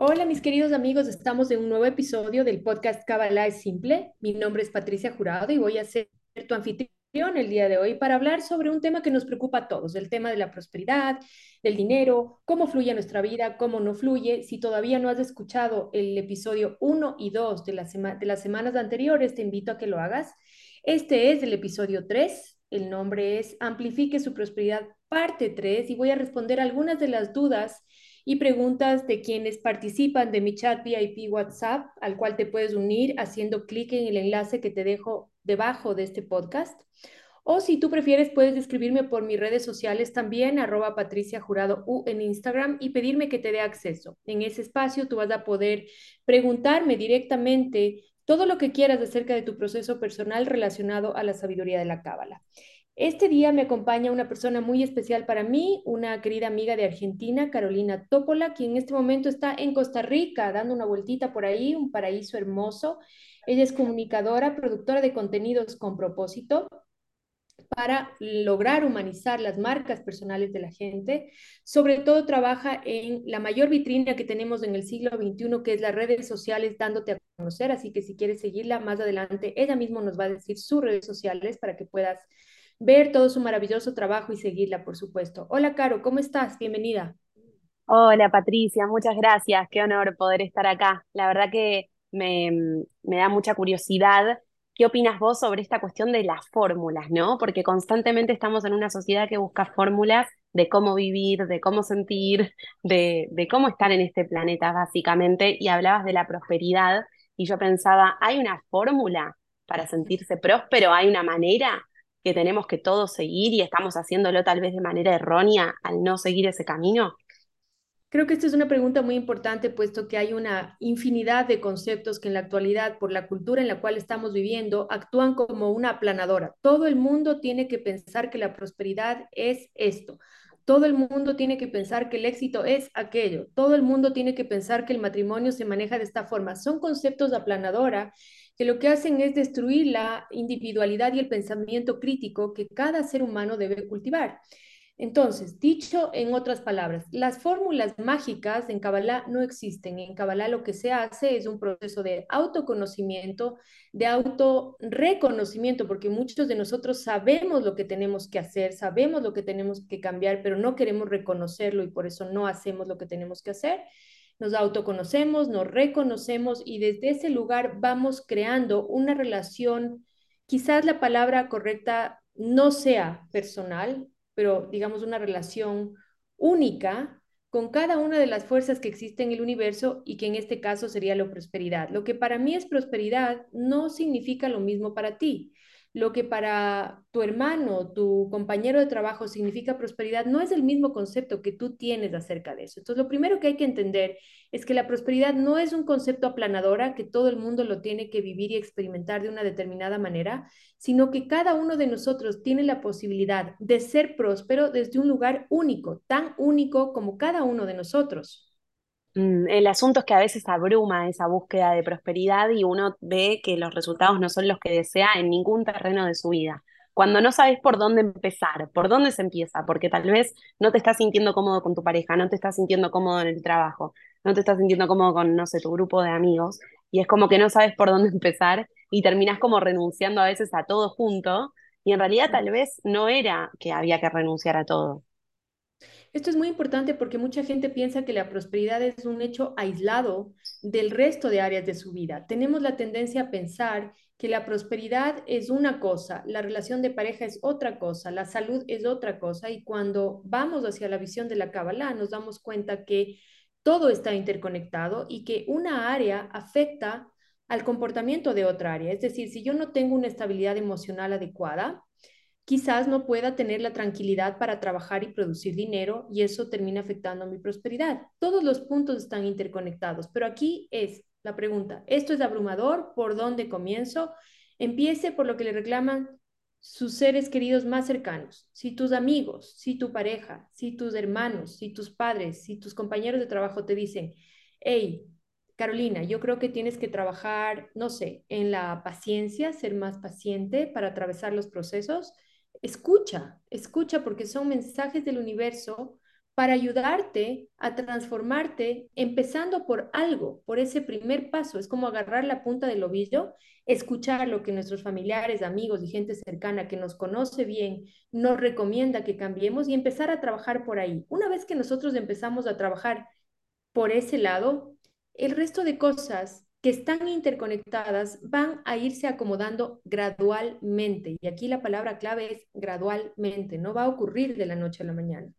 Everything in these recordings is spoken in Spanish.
Hola mis queridos amigos, estamos en un nuevo episodio del podcast Kabbalah es Simple. Mi nombre es Patricia Jurado y voy a ser tu anfitrión el día de hoy para hablar sobre un tema que nos preocupa a todos, el tema de la prosperidad, del dinero, cómo fluye nuestra vida, cómo no fluye. Si todavía no has escuchado el episodio 1 y 2 de, la de las semanas anteriores, te invito a que lo hagas. Este es el episodio 3, el nombre es Amplifique su prosperidad, parte 3, y voy a responder algunas de las dudas y preguntas de quienes participan de mi chat VIP WhatsApp, al cual te puedes unir haciendo clic en el enlace que te dejo debajo de este podcast. O si tú prefieres, puedes escribirme por mis redes sociales también, arroba Patricia Jurado U en Instagram y pedirme que te dé acceso. En ese espacio tú vas a poder preguntarme directamente todo lo que quieras acerca de tu proceso personal relacionado a la sabiduría de la Cábala. Este día me acompaña una persona muy especial para mí, una querida amiga de Argentina, Carolina Topola, quien en este momento está en Costa Rica dando una vueltita por ahí, un paraíso hermoso. Ella es comunicadora, productora de contenidos con propósito para lograr humanizar las marcas personales de la gente. Sobre todo trabaja en la mayor vitrina que tenemos en el siglo XXI, que es las redes sociales, dándote a conocer. Así que si quieres seguirla más adelante, ella misma nos va a decir sus redes sociales para que puedas ver todo su maravilloso trabajo y seguirla, por supuesto. Hola, Caro, ¿cómo estás? Bienvenida. Hola Patricia, muchas gracias. Qué honor poder estar acá. La verdad que me, me da mucha curiosidad. ¿Qué opinas vos sobre esta cuestión de las fórmulas, no? Porque constantemente estamos en una sociedad que busca fórmulas de cómo vivir, de cómo sentir, de, de cómo estar en este planeta, básicamente. Y hablabas de la prosperidad y yo pensaba, ¿hay una fórmula para sentirse próspero? ¿Hay una manera? Que tenemos que todos seguir y estamos haciéndolo tal vez de manera errónea al no seguir ese camino? Creo que esta es una pregunta muy importante, puesto que hay una infinidad de conceptos que en la actualidad, por la cultura en la cual estamos viviendo, actúan como una aplanadora. Todo el mundo tiene que pensar que la prosperidad es esto. Todo el mundo tiene que pensar que el éxito es aquello. Todo el mundo tiene que pensar que el matrimonio se maneja de esta forma. Son conceptos de aplanadora que lo que hacen es destruir la individualidad y el pensamiento crítico que cada ser humano debe cultivar. Entonces, dicho en otras palabras, las fórmulas mágicas en Kabbalah no existen. En Kabbalah lo que se hace es un proceso de autoconocimiento, de autorreconocimiento, porque muchos de nosotros sabemos lo que tenemos que hacer, sabemos lo que tenemos que cambiar, pero no queremos reconocerlo y por eso no hacemos lo que tenemos que hacer nos autoconocemos, nos reconocemos y desde ese lugar vamos creando una relación, quizás la palabra correcta no sea personal, pero digamos una relación única con cada una de las fuerzas que existen en el universo y que en este caso sería la prosperidad. Lo que para mí es prosperidad no significa lo mismo para ti lo que para tu hermano, tu compañero de trabajo significa prosperidad, no es el mismo concepto que tú tienes acerca de eso. Entonces, lo primero que hay que entender es que la prosperidad no es un concepto aplanadora que todo el mundo lo tiene que vivir y experimentar de una determinada manera, sino que cada uno de nosotros tiene la posibilidad de ser próspero desde un lugar único, tan único como cada uno de nosotros. Mm, el asunto es que a veces abruma esa búsqueda de prosperidad y uno ve que los resultados no son los que desea en ningún terreno de su vida. Cuando no sabes por dónde empezar, por dónde se empieza, porque tal vez no te estás sintiendo cómodo con tu pareja, no te estás sintiendo cómodo en el trabajo, no te estás sintiendo cómodo con, no sé, tu grupo de amigos, y es como que no sabes por dónde empezar y terminas como renunciando a veces a todo junto, y en realidad tal vez no era que había que renunciar a todo. Esto es muy importante porque mucha gente piensa que la prosperidad es un hecho aislado del resto de áreas de su vida. Tenemos la tendencia a pensar que la prosperidad es una cosa, la relación de pareja es otra cosa, la salud es otra cosa y cuando vamos hacia la visión de la Kabbalah nos damos cuenta que todo está interconectado y que una área afecta al comportamiento de otra área. Es decir, si yo no tengo una estabilidad emocional adecuada, quizás no pueda tener la tranquilidad para trabajar y producir dinero y eso termina afectando mi prosperidad. Todos los puntos están interconectados, pero aquí es la pregunta, ¿esto es abrumador? ¿Por dónde comienzo? Empiece por lo que le reclaman sus seres queridos más cercanos, si tus amigos, si tu pareja, si tus hermanos, si tus padres, si tus compañeros de trabajo te dicen, hey, Carolina, yo creo que tienes que trabajar, no sé, en la paciencia, ser más paciente para atravesar los procesos escucha, escucha porque son mensajes del universo para ayudarte a transformarte, empezando por algo, por ese primer paso. Es como agarrar la punta del ovillo, escuchar lo que nuestros familiares, amigos y gente cercana que nos conoce bien nos recomienda que cambiemos y empezar a trabajar por ahí. Una vez que nosotros empezamos a trabajar por ese lado, el resto de cosas que están interconectadas van a irse acomodando gradualmente. Y aquí la palabra clave es gradualmente, no va a ocurrir de la noche a la mañana.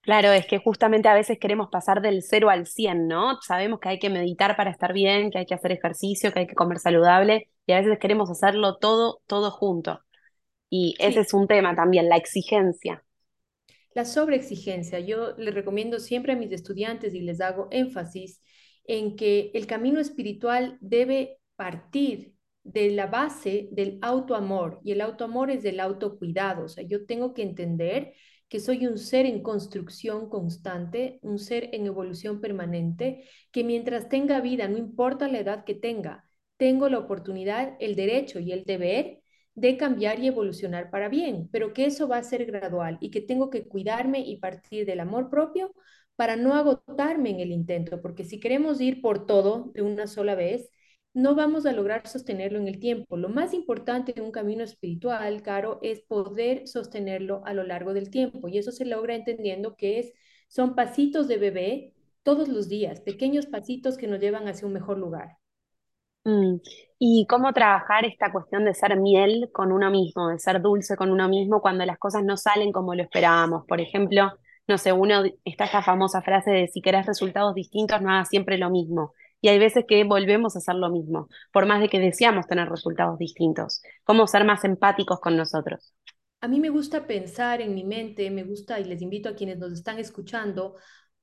Claro, es que justamente a veces queremos pasar del 0 al 100, ¿no? Sabemos que hay que meditar para estar bien, que hay que hacer ejercicio, que hay que comer saludable y a veces queremos hacerlo todo, todo junto. Y ese es un tema también, la exigencia. La sobreexigencia. Yo le recomiendo siempre a mis estudiantes y les hago énfasis en que el camino espiritual debe partir de la base del autoamor y el autoamor es del autocuidado. O sea, yo tengo que entender que soy un ser en construcción constante, un ser en evolución permanente, que mientras tenga vida, no importa la edad que tenga, tengo la oportunidad, el derecho y el deber de cambiar y evolucionar para bien, pero que eso va a ser gradual y que tengo que cuidarme y partir del amor propio para no agotarme en el intento, porque si queremos ir por todo de una sola vez, no vamos a lograr sostenerlo en el tiempo. Lo más importante en un camino espiritual, Caro, es poder sostenerlo a lo largo del tiempo. Y eso se logra entendiendo que es, son pasitos de bebé todos los días, pequeños pasitos que nos llevan hacia un mejor lugar. Mm. ¿Y cómo trabajar esta cuestión de ser miel con uno mismo, de ser dulce con uno mismo cuando las cosas no salen como lo esperábamos? Por ejemplo, no sé, uno está esta famosa frase de si querés resultados distintos, no hagas siempre lo mismo y hay veces que volvemos a hacer lo mismo, por más de que deseamos tener resultados distintos. ¿Cómo ser más empáticos con nosotros? A mí me gusta pensar en mi mente, me gusta y les invito a quienes nos están escuchando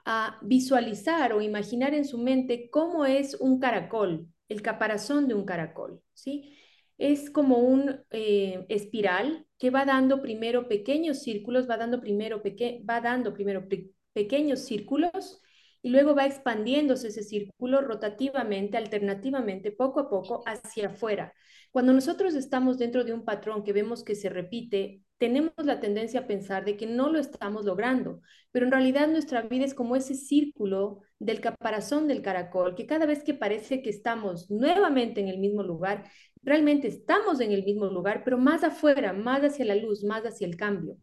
a visualizar o imaginar en su mente cómo es un caracol, el caparazón de un caracol, ¿sí? Es como un eh, espiral que va dando primero pequeños círculos, va dando primero, va dando primero pequeños círculos y luego va expandiéndose ese círculo rotativamente, alternativamente, poco a poco hacia afuera. Cuando nosotros estamos dentro de un patrón que vemos que se repite, tenemos la tendencia a pensar de que no lo estamos logrando, pero en realidad nuestra vida es como ese círculo del caparazón del caracol, que cada vez que parece que estamos nuevamente en el mismo lugar, realmente estamos en el mismo lugar, pero más afuera, más hacia la luz, más hacia el cambio.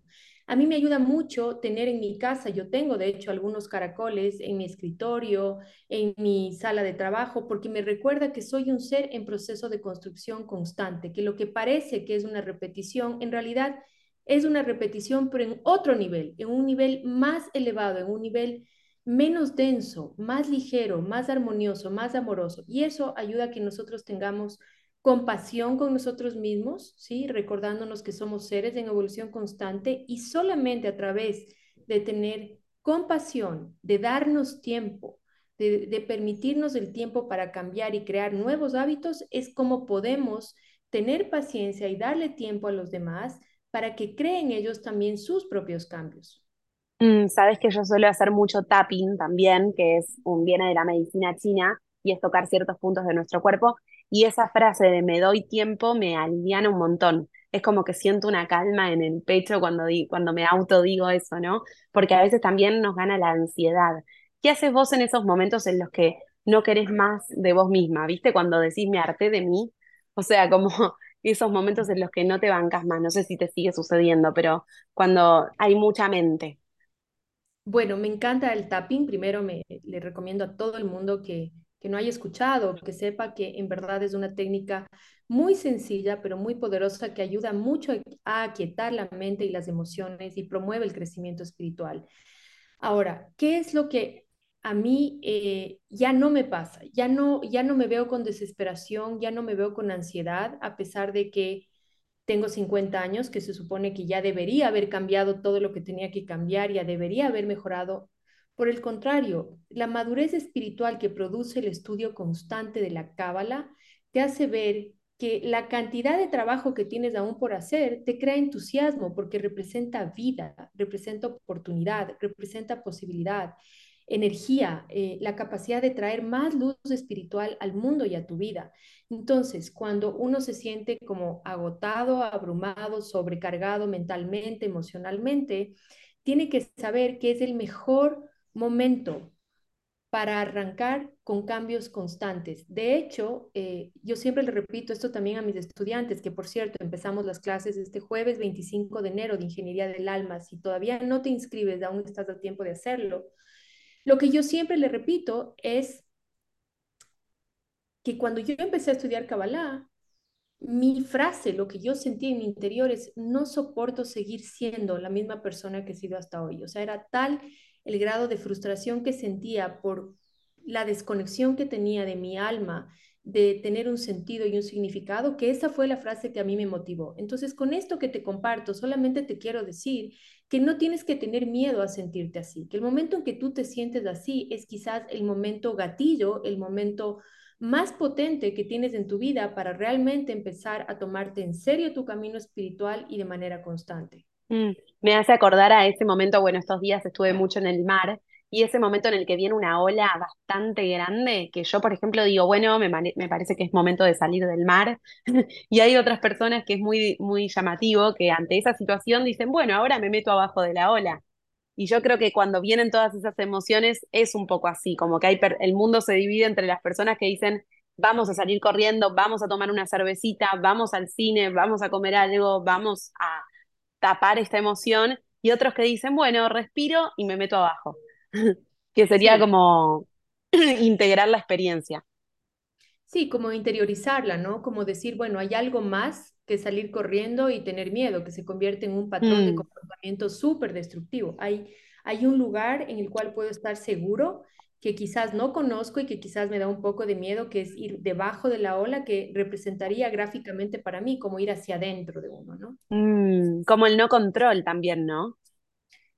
A mí me ayuda mucho tener en mi casa, yo tengo de hecho algunos caracoles en mi escritorio, en mi sala de trabajo, porque me recuerda que soy un ser en proceso de construcción constante, que lo que parece que es una repetición, en realidad es una repetición, pero en otro nivel, en un nivel más elevado, en un nivel menos denso, más ligero, más armonioso, más amoroso. Y eso ayuda a que nosotros tengamos compasión con nosotros mismos, ¿sí? recordándonos que somos seres en evolución constante y solamente a través de tener compasión, de darnos tiempo, de, permitirnos el tiempo para cambiar y crear nuevos hábitos, es como podemos tener paciencia y darle tiempo a los demás para que creen ellos también sus propios cambios. Mm, Sabes que yo suelo hacer mucho tapping también, que es un viene de la medicina china y es tocar ciertos puntos de nuestro cuerpo. Y esa frase de me doy tiempo me aliviana un montón. Es como que siento una calma en el pecho cuando, cuando me autodigo eso, ¿no? Porque a veces también nos gana la ansiedad. ¿Qué haces vos en esos momentos en los que no querés más de vos misma? ¿Viste? Cuando decís me harté de mí. O sea, como esos momentos en los que no te bancas más. No sé si te sigue sucediendo, pero cuando hay mucha mente. Bueno, me encanta el tapping. Primero me le recomiendo a todo el mundo que que no haya escuchado, que sepa que en verdad es una técnica muy sencilla, pero muy poderosa que ayuda mucho a aquietar la mente y las emociones y promueve el crecimiento espiritual. Ahora, ¿qué es lo que a mí eh, ya no me pasa? Ya no, ya no me veo con desesperación, ya no me veo con ansiedad, a pesar de que tengo 50 años, que se supone que ya debería haber cambiado todo lo que tenía que cambiar, ya debería haber mejorado por el contrario, la madurez espiritual que produce el estudio constante de la cábala te hace ver que la cantidad de trabajo que tienes aún por hacer te crea entusiasmo porque representa vida, representa oportunidad, representa posibilidad, energía, eh, la capacidad de traer más luz espiritual al mundo y a tu vida. Entonces, cuando uno se siente como agotado, abrumado, sobrecargado mentalmente, emocionalmente, tiene que saber que es el mejor momento para arrancar con cambios constantes. De hecho, eh, yo siempre le repito esto también a mis estudiantes, que por cierto, empezamos las clases este jueves 25 de enero de Ingeniería del Alma. Si todavía no te inscribes, aún estás a tiempo de hacerlo. Lo que yo siempre le repito es que cuando yo empecé a estudiar Kabbalah, mi frase, lo que yo sentí en mi interior es, no soporto seguir siendo la misma persona que he sido hasta hoy. O sea, era tal el grado de frustración que sentía por la desconexión que tenía de mi alma, de tener un sentido y un significado, que esa fue la frase que a mí me motivó. Entonces, con esto que te comparto, solamente te quiero decir que no tienes que tener miedo a sentirte así, que el momento en que tú te sientes así es quizás el momento gatillo, el momento más potente que tienes en tu vida para realmente empezar a tomarte en serio tu camino espiritual y de manera constante. Mm, me hace acordar a ese momento, bueno, estos días estuve mucho en el mar y ese momento en el que viene una ola bastante grande, que yo, por ejemplo, digo, bueno, me, me parece que es momento de salir del mar, y hay otras personas que es muy, muy llamativo que ante esa situación dicen, bueno, ahora me meto abajo de la ola. Y yo creo que cuando vienen todas esas emociones es un poco así, como que hay el mundo se divide entre las personas que dicen, vamos a salir corriendo, vamos a tomar una cervecita, vamos al cine, vamos a comer algo, vamos a tapar esta emoción, y otros que dicen, bueno, respiro y me meto abajo, que sería como integrar la experiencia. Sí, como interiorizarla, ¿no? Como decir, bueno, hay algo más que salir corriendo y tener miedo, que se convierte en un patrón de mm. comportamiento súper destructivo. Hay, hay un lugar en el cual puedo estar seguro que quizás no conozco y que quizás me da un poco de miedo, que es ir debajo de la ola, que representaría gráficamente para mí como ir hacia adentro de uno, ¿no? Mm, como el no control también, ¿no?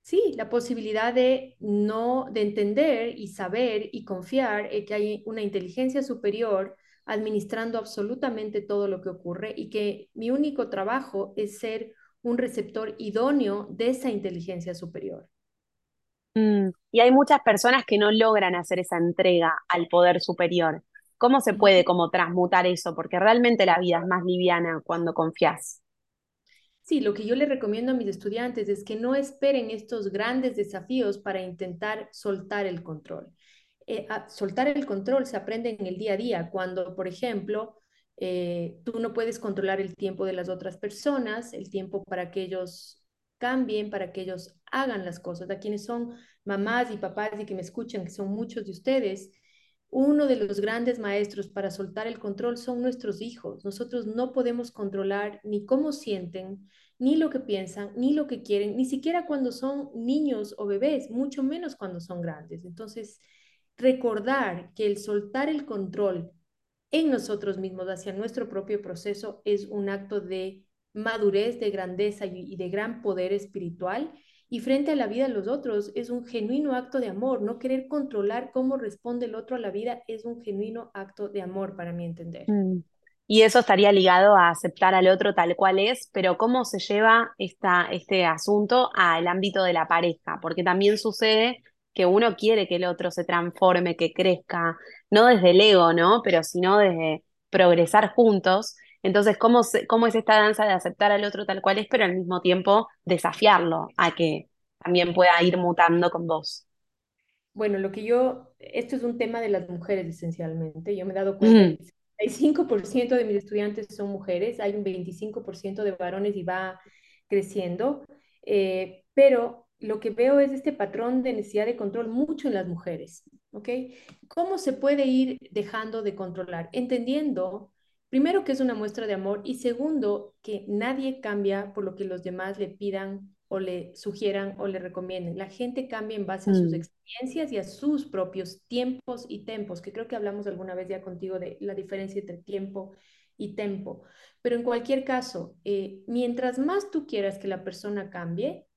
Sí, la posibilidad de no, de entender y saber y confiar en que hay una inteligencia superior administrando absolutamente todo lo que ocurre y que mi único trabajo es ser un receptor idóneo de esa inteligencia superior. Mm, y hay muchas personas que no logran hacer esa entrega al poder superior. ¿Cómo se puede como transmutar eso? Porque realmente la vida es más liviana cuando confías. Sí, lo que yo le recomiendo a mis estudiantes es que no esperen estos grandes desafíos para intentar soltar el control. Eh, soltar el control se aprende en el día a día, cuando, por ejemplo, eh, tú no puedes controlar el tiempo de las otras personas, el tiempo para que ellos cambien, para que ellos hagan las cosas. A quienes son mamás y papás y que me escuchan, que son muchos de ustedes, uno de los grandes maestros para soltar el control son nuestros hijos. Nosotros no podemos controlar ni cómo sienten, ni lo que piensan, ni lo que quieren, ni siquiera cuando son niños o bebés, mucho menos cuando son grandes. Entonces, recordar que el soltar el control en nosotros mismos hacia nuestro propio proceso es un acto de madurez, de grandeza y de gran poder espiritual. Y frente a la vida de los otros es un genuino acto de amor. No querer controlar cómo responde el otro a la vida es un genuino acto de amor para mi entender. Mm. Y eso estaría ligado a aceptar al otro tal cual es, pero ¿cómo se lleva esta, este asunto al ámbito de la pareja? Porque también sucede que uno quiere que el otro se transforme, que crezca, no desde el ego, ¿no? Pero sino desde progresar juntos. Entonces, ¿cómo, ¿cómo es esta danza de aceptar al otro tal cual es, pero al mismo tiempo desafiarlo a que también pueda ir mutando con vos? Bueno, lo que yo, esto es un tema de las mujeres esencialmente. Yo me he dado cuenta que el 5% de mis estudiantes son mujeres, hay un 25% de varones y va creciendo, eh, pero lo que veo es este patrón de necesidad de control mucho en las mujeres, ¿ok? ¿Cómo se puede ir dejando de controlar? Entendiendo, primero, que es una muestra de amor y segundo, que nadie cambia por lo que los demás le pidan o le sugieran o le recomienden. La gente cambia en base a sus mm. experiencias y a sus propios tiempos y tempos, que creo que hablamos alguna vez ya contigo de la diferencia entre tiempo y tempo. Pero en cualquier caso, eh, mientras más tú quieras que la persona cambie,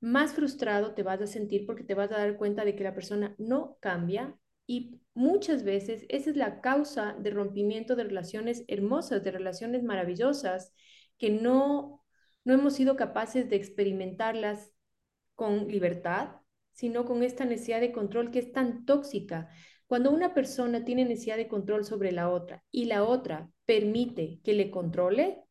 más frustrado te vas a sentir porque te vas a dar cuenta de que la persona no cambia y muchas veces esa es la causa de rompimiento de relaciones hermosas, de relaciones maravillosas, que no, no hemos sido capaces de experimentarlas con libertad, sino con esta necesidad de control que es tan tóxica. Cuando una persona tiene necesidad de control sobre la otra y la otra permite que le controle,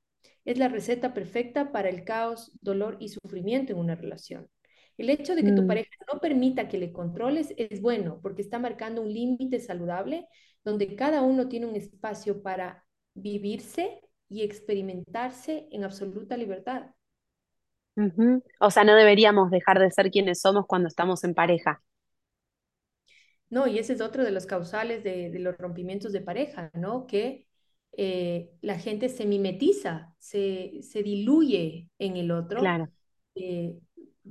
es la receta perfecta para el caos, dolor y sufrimiento en una relación. El hecho de que tu Mm, pareja no permita que le controles es bueno porque está marcando un límite saludable donde cada uno tiene un espacio para vivirse y experimentarse en absoluta libertad. O sea, no deberíamos dejar de ser quienes somos cuando estamos en pareja. No, y ese es otro de los causales de, de los rompimientos de pareja, ¿no? Que eh, la gente se mimetiza, se, se diluye en el otro, Claro. eh,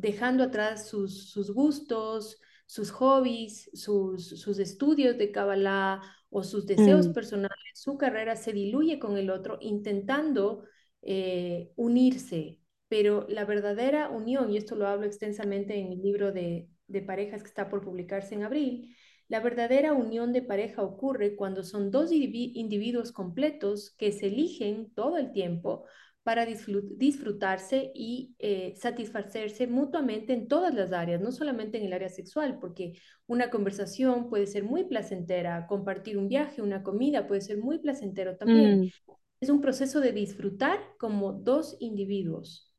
dejando atrás sus, sus gustos, sus hobbies, sus, sus estudios de Kabbalah o sus deseos Mm, personales. Su carrera se diluye con el otro, intentando eh, unirse. Pero la verdadera unión, y esto lo hablo extensamente en mi libro de, de parejas que está por publicarse en abril, la verdadera unión de pareja ocurre cuando son dos individuos completos que se eligen todo el tiempo para disfrutarse y eh, satisfacerse mutuamente en todas las áreas, no solamente en el área sexual, porque una conversación puede ser muy placentera, compartir un viaje, una comida puede ser muy placentero también. mm. Es un proceso de disfrutar como dos individuos.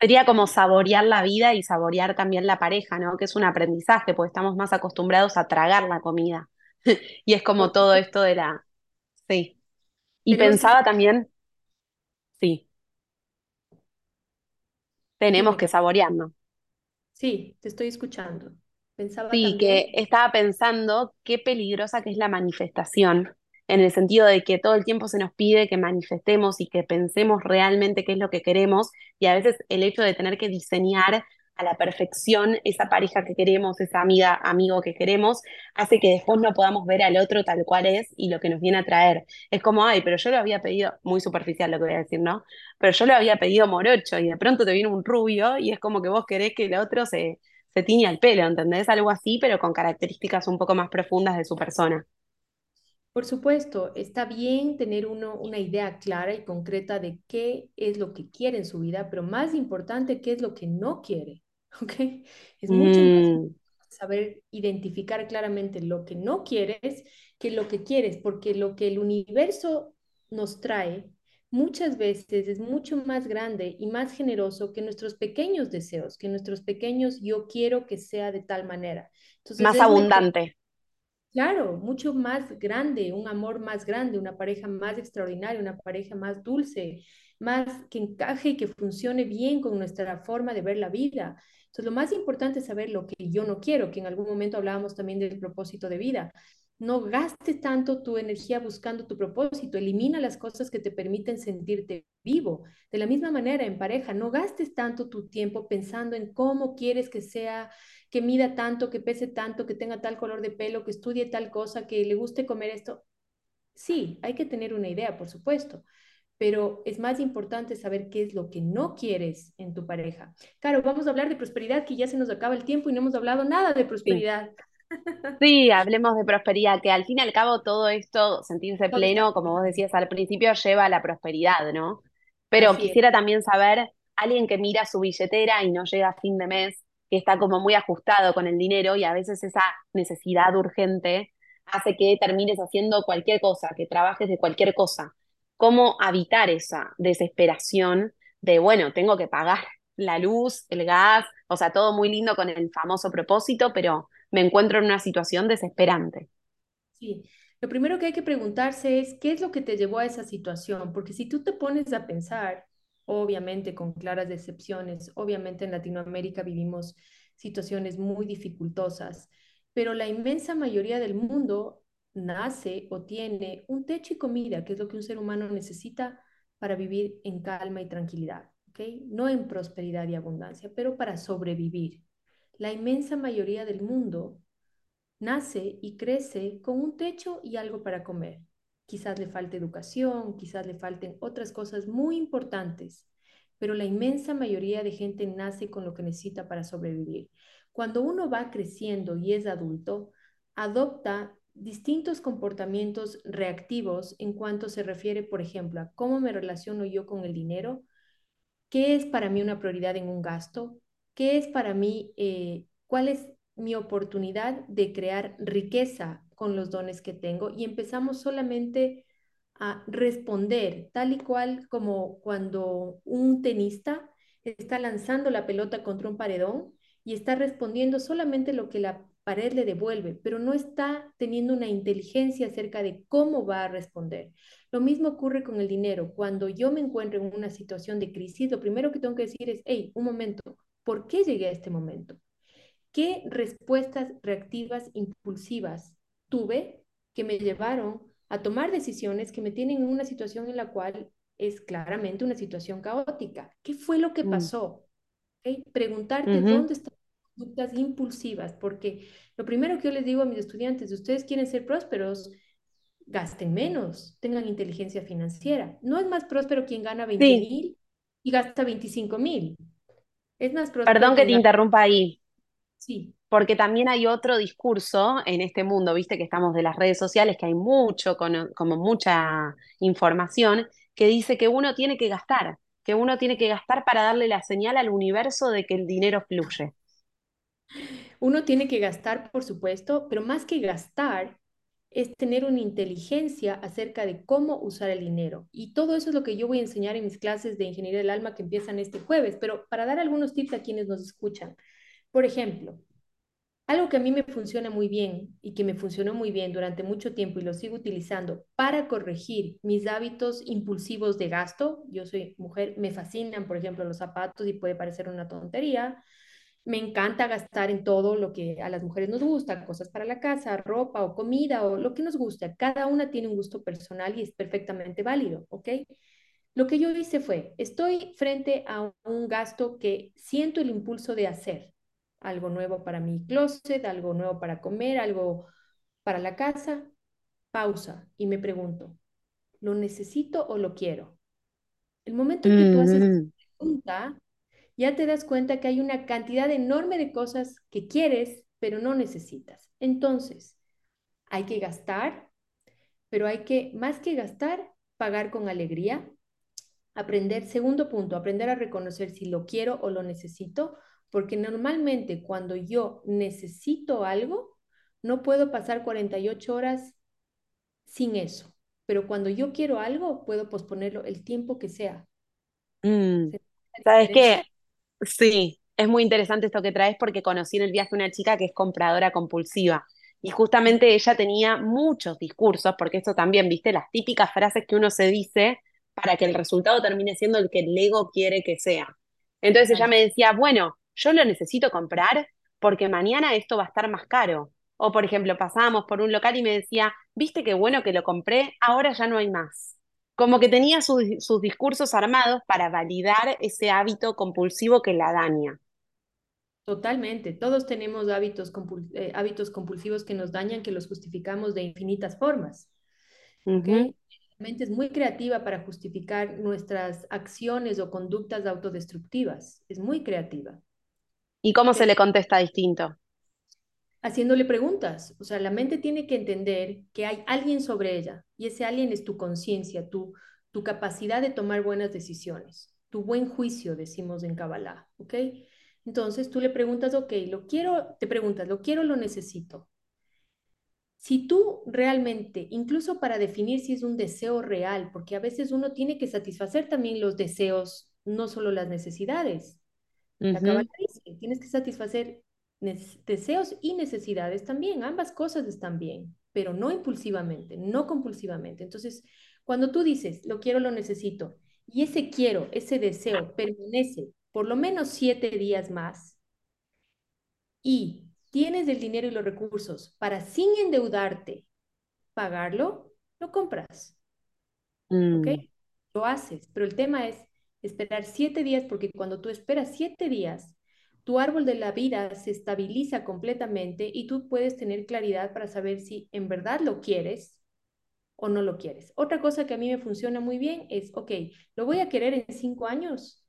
Sería como saborear la vida y saborear también la pareja, ¿no? Que es un aprendizaje, porque estamos más acostumbrados a tragar la comida. Y es como todo esto de la... Sí. Y pensaba también, sí, tenemos dime, que saborearnos. Sí, te estoy escuchando. Pensaba Sí, que estaba pensando qué peligrosa que es la manifestación, en el sentido de que todo el tiempo se nos pide que manifestemos y que pensemos realmente qué es lo que queremos, y a veces el hecho de tener que diseñar a la perfección esa pareja que queremos, esa amiga, amigo que queremos, hace que después no podamos ver al otro tal cual es y lo que nos viene a traer. Es como, ay, pero yo lo había pedido, muy superficial lo que voy a decir, ¿no? Pero yo lo había pedido morocho y de pronto te viene un rubio y es como que vos querés que el otro se se tiñe el pelo, ¿entendés? Algo así, pero con características un poco más profundas de su persona. Por supuesto, está bien tener uno una idea clara y concreta de qué es lo que quiere en su vida, pero más importante, qué es lo que no quiere, ¿ok? Es mucho más Mm, importante saber identificar claramente lo que no quieres que lo que quieres, porque lo que el universo nos trae muchas veces es mucho más grande y más generoso que nuestros pequeños deseos, que nuestros pequeños yo quiero que sea de tal manera. Entonces más abundante. Claro, mucho más grande, un amor más grande, una pareja más extraordinaria, una pareja más dulce, más que encaje y que funcione bien con nuestra forma de ver la vida. Entonces, lo más importante es saber lo que yo no quiero, que en algún momento hablábamos también del propósito de vida. No gastes tanto tu energía buscando tu propósito, elimina las cosas que te permiten sentirte vivo. De la misma manera, en pareja, no gastes tanto tu tiempo pensando en cómo quieres que sea que mida tanto, que pese tanto, que tenga tal color de pelo, que estudie tal cosa, que le guste comer esto. Sí, hay que tener una idea, por supuesto, pero es más importante saber qué es lo que no quieres en tu pareja. Claro, vamos a hablar de prosperidad, que ya se nos acaba el tiempo y no hemos hablado nada de prosperidad. Sí, hablemos de prosperidad, que al fin y al cabo todo esto, sentirse pleno, como vos decías al principio, lleva a la prosperidad, ¿no? Pero Así es. quisiera también saber, alguien que mira su billetera y no llega a fin de mes, que está como muy ajustado con el dinero y a veces esa necesidad urgente hace que termines haciendo cualquier cosa, que trabajes de cualquier cosa. ¿Cómo evitar esa desesperación de, bueno, tengo que pagar la luz, el gas, o sea, todo muy lindo con el famoso propósito, pero me encuentro en una situación desesperante. Sí, lo primero que hay que preguntarse es qué es lo que te llevó a esa situación, porque si tú te pones a pensar, obviamente con claras excepciones, obviamente en Latinoamérica vivimos situaciones muy dificultosas, pero la inmensa mayoría del mundo nace o tiene un techo y comida, que es lo que un ser humano necesita para vivir en calma y tranquilidad, ¿ok? No en prosperidad y abundancia, pero para sobrevivir. La inmensa mayoría del mundo nace y crece con un techo y algo para comer. Quizás le falte educación, quizás le falten otras cosas muy importantes, pero la inmensa mayoría de gente nace con lo que necesita para sobrevivir. Cuando uno va creciendo y es adulto, adopta distintos comportamientos reactivos en cuanto se refiere, por ejemplo, a cómo me relaciono yo con el dinero, ¿Qué es para mí una prioridad en un gasto? ¿Qué es para mí, eh, cuál es mi oportunidad de crear riqueza con los dones que tengo? Y empezamos solamente a responder tal y cual como cuando un tenista está lanzando la pelota contra un paredón y está respondiendo solamente lo que la pared le devuelve, pero no está teniendo una inteligencia acerca de cómo va a responder. Lo mismo ocurre con el dinero. Cuando yo me encuentro en una situación de crisis, lo primero que tengo que decir es, hey, un momento, ¿por qué llegué a este momento? ¿Qué respuestas reactivas impulsivas tuve que me llevaron a tomar decisiones que me tienen en una situación en la cual es claramente una situación caótica? ¿Qué fue lo que mm. pasó? Preguntarte dónde están las conductas impulsivas, porque lo primero que yo les digo a mis estudiantes, ustedes quieren ser prósperos, gasten menos, tengan inteligencia financiera. No es más próspero quien gana 20 mil y gasta 25 mil. Es más próspero. Perdón que te interrumpa ahí. Sí. Porque también hay otro discurso en este mundo, viste que estamos de las redes sociales, que hay mucho, como mucha información, que dice que uno tiene que gastar, que uno tiene que gastar para darle la señal al universo de que el dinero fluye. Uno tiene que gastar, por supuesto, pero más que gastar, es tener una inteligencia acerca de cómo usar el dinero. Y todo eso es lo que yo voy a enseñar en mis clases de Ingeniería del Alma que empiezan este jueves, pero para dar algunos tips a quienes nos escuchan. Por ejemplo, algo que a mí me funciona muy bien y que me funcionó muy bien durante mucho tiempo y lo sigo utilizando para corregir mis hábitos impulsivos de gasto. Yo soy mujer, me fascinan, por ejemplo, los zapatos y puede parecer una tontería. Me encanta gastar en todo lo que a las mujeres nos gusta, cosas para la casa, ropa o comida o lo que nos gusta. Cada una tiene un gusto personal y es perfectamente válido, ¿ok? Lo que yo hice fue, estoy frente a un gasto que siento el impulso de hacer algo nuevo para mi closet, algo nuevo para comer, algo para la casa, pausa y me pregunto, ¿lo necesito o lo quiero? El momento en que tú haces mm. pregunta, ya te das cuenta que hay una cantidad enorme de cosas que quieres, pero no necesitas. Entonces, hay que gastar, pero hay que, más que gastar, pagar con alegría. Aprender, segundo punto, aprender a reconocer si lo quiero o lo necesito, porque normalmente cuando yo necesito algo, no puedo pasar 48 horas sin eso. Pero cuando yo quiero algo, puedo posponerlo el tiempo que sea. Mm. ¿Sabes qué? Sí, es muy interesante esto que traes porque conocí en el viaje una chica que es compradora compulsiva. Y justamente ella tenía muchos discursos, porque esto también, viste, las típicas frases que uno se dice para que el resultado termine siendo el que el ego quiere que sea. Entonces ella me decía, bueno, yo lo necesito comprar porque mañana esto va a estar más caro. O, por ejemplo, pasábamos por un local y me decía, viste qué bueno que lo compré, ahora ya no hay más. Como que tenía sus, discursos armados para validar ese hábito compulsivo que la daña. Totalmente, todos tenemos hábitos, eh, hábitos compulsivos que nos dañan, que los justificamos de infinitas formas. La mente es muy creativa para justificar nuestras acciones o conductas autodestructivas, es muy creativa. ¿Y cómo se le contesta distinto? Haciéndole preguntas. O sea, la mente tiene que entender que hay alguien sobre ella y ese alguien es tu conciencia, tu, tu capacidad de tomar buenas decisiones, tu buen juicio, decimos en Kabbalah, ¿ok? Entonces tú le preguntas, ok, lo quiero, te preguntas, ¿lo quiero lo necesito? Si tú realmente, incluso para definir si es un deseo real, porque a veces uno tiene que satisfacer también los deseos, no solo las necesidades. La dice, tienes que satisfacer deseos y necesidades también, ambas cosas están bien, pero no impulsivamente, no compulsivamente. Entonces, cuando tú dices, lo quiero, lo necesito, y ese quiero, ese deseo permanece por lo menos siete días más, y tienes el dinero y los recursos para sin endeudarte pagarlo, lo compras. ¿Ok? Mm. Lo haces, pero el tema es, esperar siete días, porque cuando tú esperas siete días, tu árbol de la vida se estabiliza completamente y tú puedes tener claridad para saber si en verdad lo quieres o no lo quieres. Otra cosa que a mí me funciona muy bien es, ok, ¿lo voy a querer en cinco años?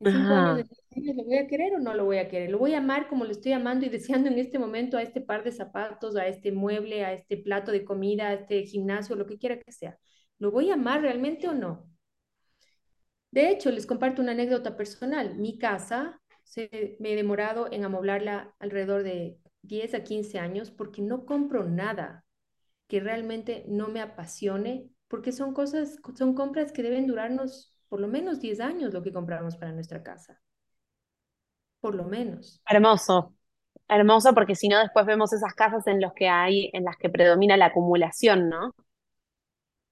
¿En cinco años, lo voy a querer o no lo voy a querer? ¿Lo voy a amar como lo estoy amando y deseando en este momento a este par de zapatos, a este mueble, a este plato de comida, a este gimnasio, lo que quiera que sea? ¿Lo voy a amar realmente o no? De hecho, les comparto una anécdota personal. Mi casa, se, me he demorado en amoblarla alrededor de 10 a 15 años porque no compro nada que realmente no me apasione, porque son cosas, son compras que deben durarnos por lo menos 10 años lo que compramos para nuestra casa. Por lo menos. Hermoso, hermoso, porque si no después vemos esas casas en los que hay, en las que predomina la acumulación, ¿no?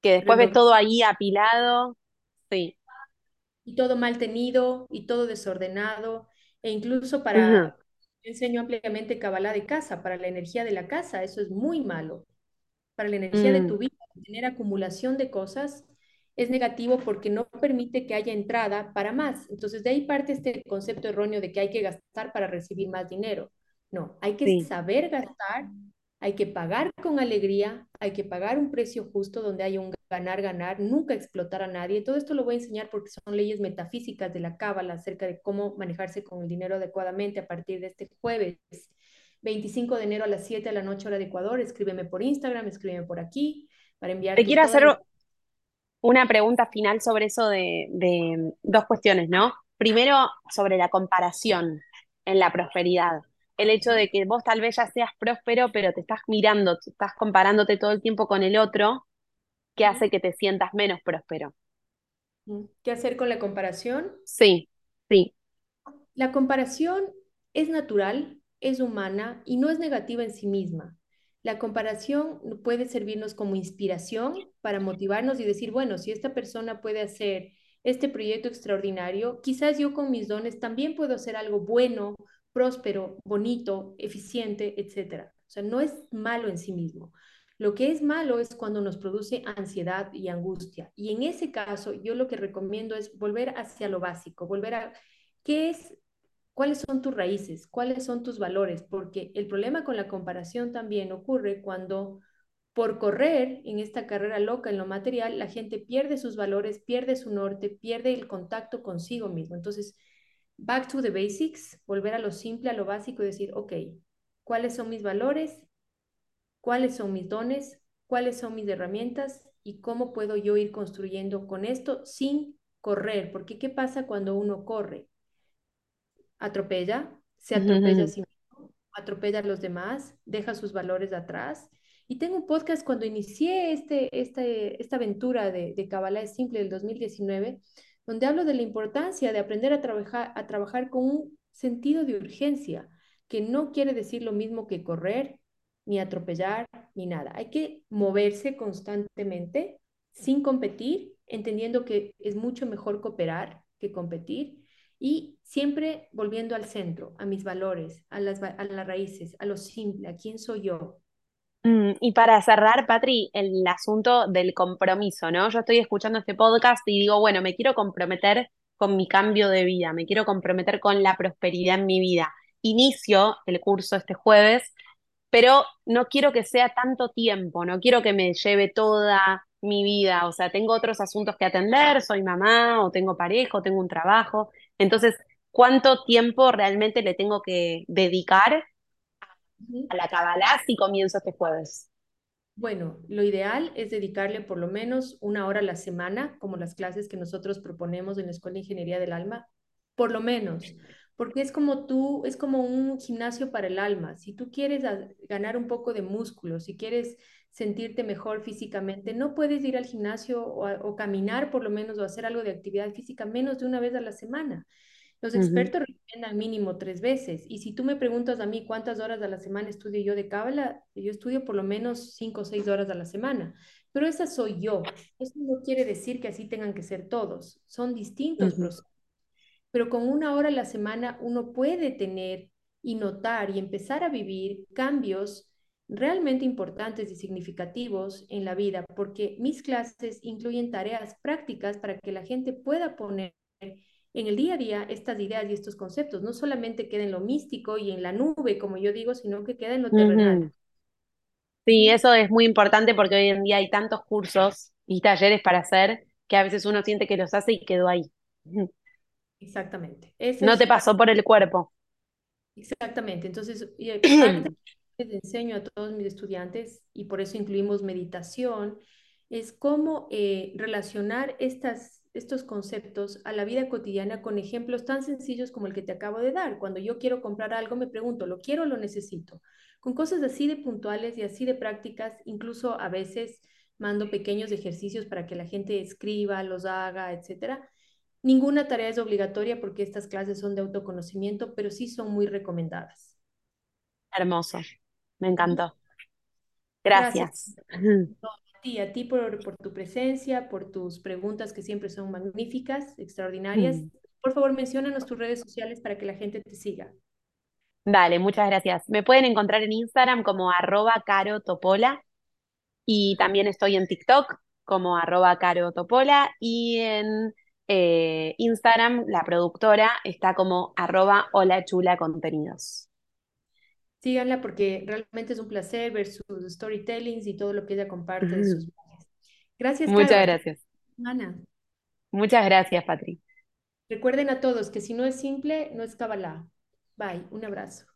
Que después ves todo ahí apilado, sí. Y todo mal tenido y todo desordenado, e incluso para, enseño ampliamente Kabbalah de casa, para la energía de la casa, eso es muy malo. Para la energía de mm. tu vida, tener acumulación de cosas es negativo porque no permite que haya entrada para más. Entonces, de ahí parte este concepto erróneo de que hay que gastar para recibir más dinero. No, hay que saber gastar, hay que pagar con alegría, hay que pagar un precio justo donde haya un ganar, ganar, nunca explotar a nadie. Todo esto lo voy a enseñar porque son leyes metafísicas de la Cábala acerca de cómo manejarse con el dinero adecuadamente a partir de este jueves. 25 de enero a las 7 de la noche hora de Ecuador, escríbeme por Instagram, escríbeme por aquí para enviar. Te quiero hacer una pregunta final sobre eso de, de dos cuestiones, ¿no? Primero, sobre la comparación en la prosperidad el hecho de que vos tal vez ya seas próspero, pero te estás mirando, estás comparándote todo el tiempo con el otro, que hace que te sientas menos próspero. ¿Qué hacer con la comparación? Sí, sí. La comparación es natural, es humana y no es negativa en sí misma. La comparación puede servirnos como inspiración para motivarnos y decir, bueno, si esta persona puede hacer este proyecto extraordinario, quizás yo con mis dones también puedo hacer algo bueno próspero, bonito, eficiente, etc. O sea, no es malo en sí mismo. Lo que es malo es cuando nos produce ansiedad y angustia. Y en ese caso, yo lo que recomiendo es volver hacia lo básico, volver a qué es, cuáles son tus raíces, cuáles son tus valores, porque el problema con la comparación también ocurre cuando por correr en esta carrera loca en lo material, la gente pierde sus valores, pierde su norte, pierde el contacto consigo mismo. Entonces, back to the basics, volver a lo simple, a lo básico y decir, ok, ¿cuáles son mis valores? ¿Cuáles son mis dones? ¿Cuáles son mis herramientas? ¿Y cómo puedo yo ir construyendo con esto sin correr? Porque ¿qué pasa cuando uno corre? Atropella, se atropella a sí mismo, atropella a los demás, deja sus valores atrás. Y tengo un podcast cuando inicié este, este, esta aventura de, de Kabbalah es Simple del 2019, donde hablo de la importancia de aprender a trabajar, a trabajar con un sentido de urgencia, que no quiere decir lo mismo que correr, ni atropellar, ni nada. Hay que moverse constantemente sin competir, entendiendo que es mucho mejor cooperar que competir y siempre volviendo al centro, a mis valores, a las, a las raíces, a lo simple, a quién soy yo, Mm, y para cerrar, Patri, el asunto del compromiso, ¿no? Yo estoy escuchando este podcast y digo, bueno, me quiero comprometer con mi cambio de vida, me quiero comprometer con la prosperidad en mi vida. Inicio el curso este jueves, pero no quiero que sea tanto tiempo, no quiero que me lleve toda mi vida, o sea, tengo otros asuntos que atender, soy mamá o tengo pareja o tengo un trabajo. Entonces, ¿cuánto tiempo realmente le tengo que dedicar a la Kabbalah si comienzo este jueves? Bueno, lo ideal es dedicarle por lo menos una hora a la semana, como las clases que nosotros proponemos en la Escuela de Ingeniería del Alma, por lo menos, porque es como tú, es como un gimnasio para el alma. Si tú quieres ganar un poco de músculo, si quieres sentirte mejor físicamente, no puedes ir al gimnasio o, o caminar por lo menos o hacer algo de actividad física menos de una vez a la semana. Los expertos recomiendan mínimo tres veces. Y si tú me preguntas a mí cuántas horas a la semana estudio yo de Cábala, yo estudio por lo menos cinco o seis horas a la semana. Pero esa soy yo. Eso no quiere decir que así tengan que ser todos. Son distintos procesos. Pero con una hora a la semana uno puede tener y notar y empezar a vivir cambios realmente importantes y significativos en la vida, porque mis clases incluyen tareas prácticas para que la gente pueda poner en el día a día estas ideas y estos conceptos no solamente queden en lo místico y en la nube, como yo digo, sino que queden en lo terrenal. Sí, eso es muy importante porque hoy en día hay tantos cursos y talleres para hacer que a veces uno siente que los hace y quedó ahí. Exactamente. no te pasó por el cuerpo. Exactamente. Entonces, les enseño a todos mis estudiantes y por eso incluimos meditación, es cómo eh, relacionar estas estos conceptos a la vida cotidiana con ejemplos tan sencillos como el que te acabo de dar. Cuando yo quiero comprar algo, me pregunto, ¿lo quiero o lo necesito? Con cosas así de puntuales y así de prácticas, incluso a veces mando pequeños ejercicios para que la gente escriba, los haga, etcétera. Ninguna tarea es obligatoria porque estas clases son de autoconocimiento, pero sí son muy recomendadas. Hermoso, me encantó. Gracias. Gracias. a ti, a ti por, por, tu presencia, por tus preguntas que siempre son magníficas, extraordinarias. Mm. Por favor, menciónanos tus redes sociales para que la gente te siga. Dale, muchas gracias. Me pueden encontrar en Instagram como arroba carotopola y también estoy en TikTok como arroba carotopola y en eh, Instagram la productora está como arroba hola chula contenidos. Síganla porque realmente es un placer ver sus storytellings y todo lo que ella comparte de sus Gracias. Muchas gracias. Ana. Muchas gracias, Patri. Recuerden a todos que si no es simple, no es cabalá. Bye, un abrazo.